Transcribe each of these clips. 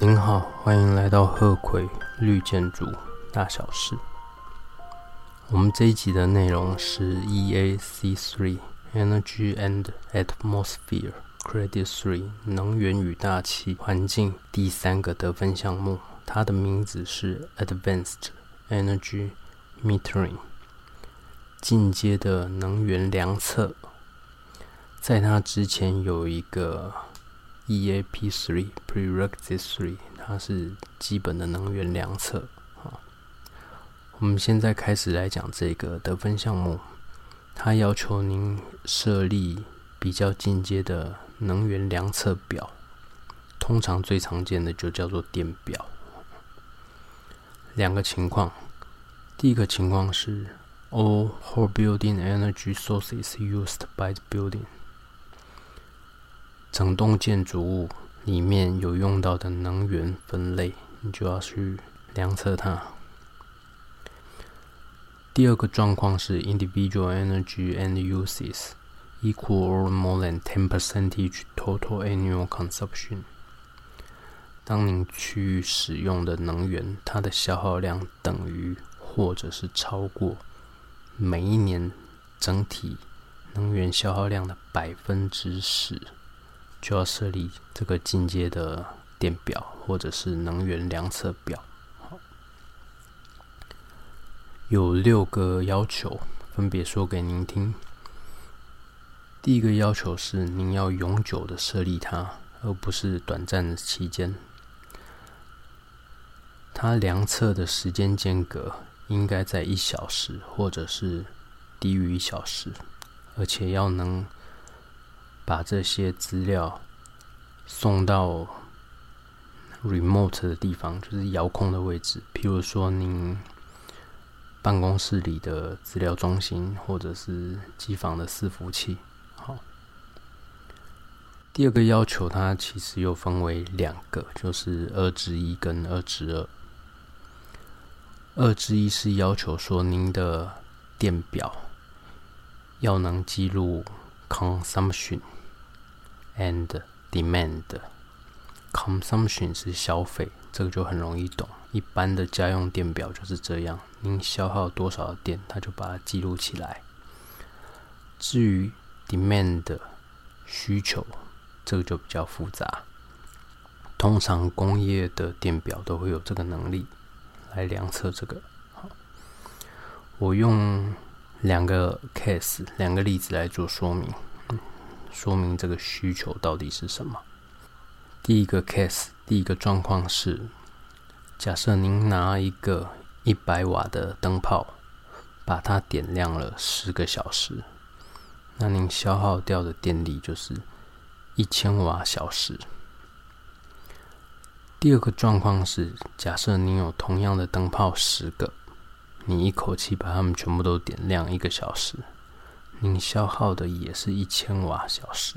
您好，欢迎来到鹤葵绿建筑大小事。我们这一集的内容是 EAC Three Energy and Atmosphere Credit Three 能源与大气环境第三个得分项目，它的名字是 Advanced Energy Metering 进阶的能源量测。在它之前有一个。EAP three prerequisite three，它是基本的能源量测。好，我们现在开始来讲这个得分项目。它要求您设立比较进阶的能源量测表，通常最常见的就叫做电表。两个情况，第一个情况是 all whole building energy sources used by the building。整栋建筑物里面有用到的能源分类，你就要去量测它。第二个状况是 individual energy and uses equal or more than ten percentage total annual consumption。当您去使用的能源，它的消耗量等于或者是超过每一年整体能源消耗量的百分之十。就要设立这个进阶的电表，或者是能源量测表。有六个要求，分别说给您听。第一个要求是，您要永久的设立它，而不是短暂的期间。它量测的时间间隔应该在一小时，或者是低于一小时，而且要能。把这些资料送到 remote 的地方，就是遥控的位置。譬如说，您办公室里的资料中心，或者是机房的伺服器。好，第二个要求，它其实又分为两个，就是二之一跟二之二。二之一是要求说，您的电表要能记录 consumption。And demand consumption 是消费，这个就很容易懂。一般的家用电表就是这样，您消耗多少电，它就把它记录起来。至于 demand 需求，这个就比较复杂。通常工业的电表都会有这个能力来量测这个。好，我用两个 case 两个例子来做说明。说明这个需求到底是什么？第一个 case，第一个状况是：假设您拿一个一百瓦的灯泡，把它点亮了十个小时，那您消耗掉的电力就是一千瓦小时。第二个状况是：假设您有同样的灯泡十个，你一口气把它们全部都点亮一个小时。您消耗的也是一千瓦小时，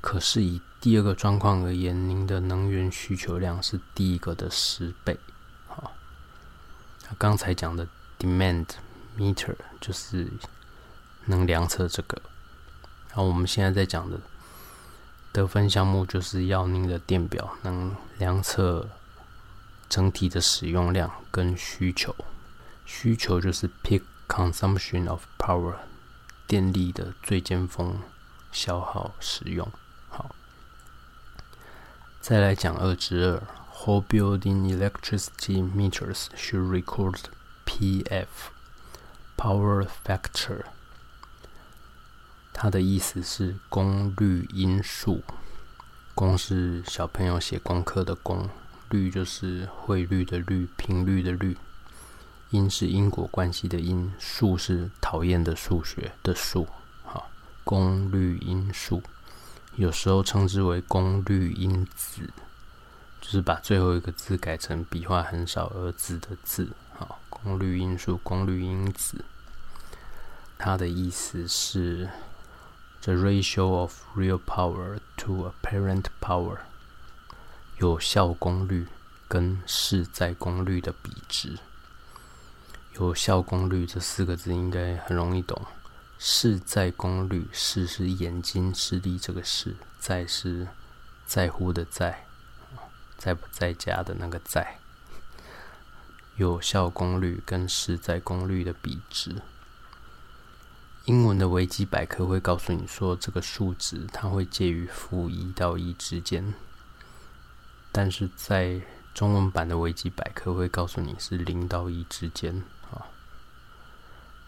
可是以第二个状况而言，您的能源需求量是第一个的十倍。好，刚才讲的 demand meter 就是能量测这个。然后我们现在在讲的得分项目，就是要您的电表能量测整体的使用量跟需求。需求就是 peak consumption of power。电力的最尖峰消耗使用，好，再来讲二之二，whole building electricity meters should record PF power factor。它的意思是功率因数，功是小朋友写功课的功，率就是汇率的率，频率的率。因是因果关系的因，数是讨厌的数学的数。好，功率因数有时候称之为功率因子，就是把最后一个字改成笔画很少而字的字。好，功率因数、功率因子，它的意思是 the ratio of real power to apparent power，有效功率跟市在功率的比值。有效功率这四个字应该很容易懂。视在功率，视是眼睛视力这个视，在是在乎的在。在不在家的那个在，有效功率跟实在功率的比值。英文的维基百科会告诉你说，这个数值它会介于负一到一之间，但是在中文版的维基百科会告诉你是零到一之间。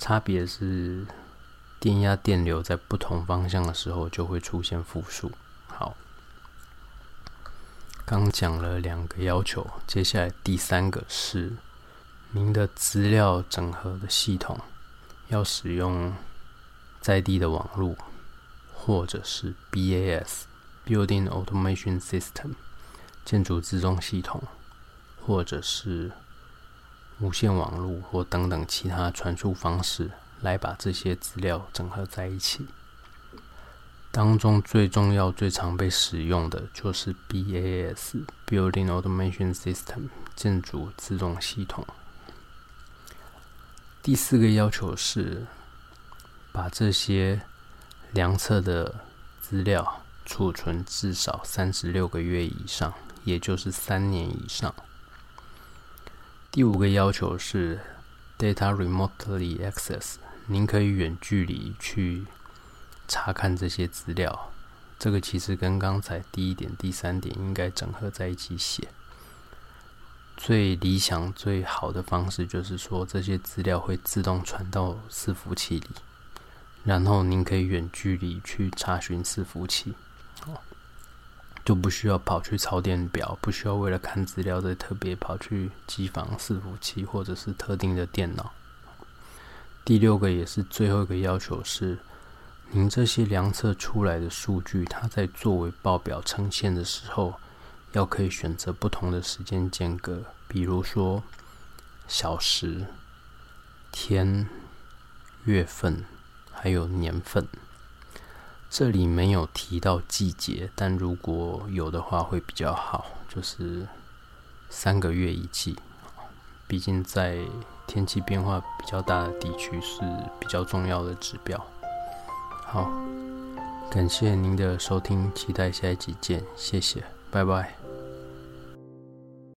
差别是电压电流在不同方向的时候就会出现负数。好。刚讲了两个要求，接下来第三个是您的资料整合的系统要使用在地的网络，或者是 BAS（Building Automation System） 建筑自动系统，或者是无线网络或等等其他传输方式，来把这些资料整合在一起。当中最重要、最常被使用的就是 BAS（Building Automation System） 建筑自动系统。第四个要求是把这些量测的资料储存至少三十六个月以上，也就是三年以上。第五个要求是 Data Remotely Access，您可以远距离去。查看这些资料，这个其实跟刚才第一点、第三点应该整合在一起写。最理想、最好的方式就是说，这些资料会自动传到伺服器里，然后您可以远距离去查询伺服器，就不需要跑去抄电表，不需要为了看资料再特别跑去机房伺服器或者是特定的电脑。第六个也是最后一个要求是。您这些量测出来的数据，它在作为报表呈现的时候，要可以选择不同的时间间隔，比如说小时、天、月份，还有年份。这里没有提到季节，但如果有的话会比较好，就是三个月一季。毕竟在天气变化比较大的地区是比较重要的指标。好，感谢您的收听，期待下一集见，谢谢，拜拜。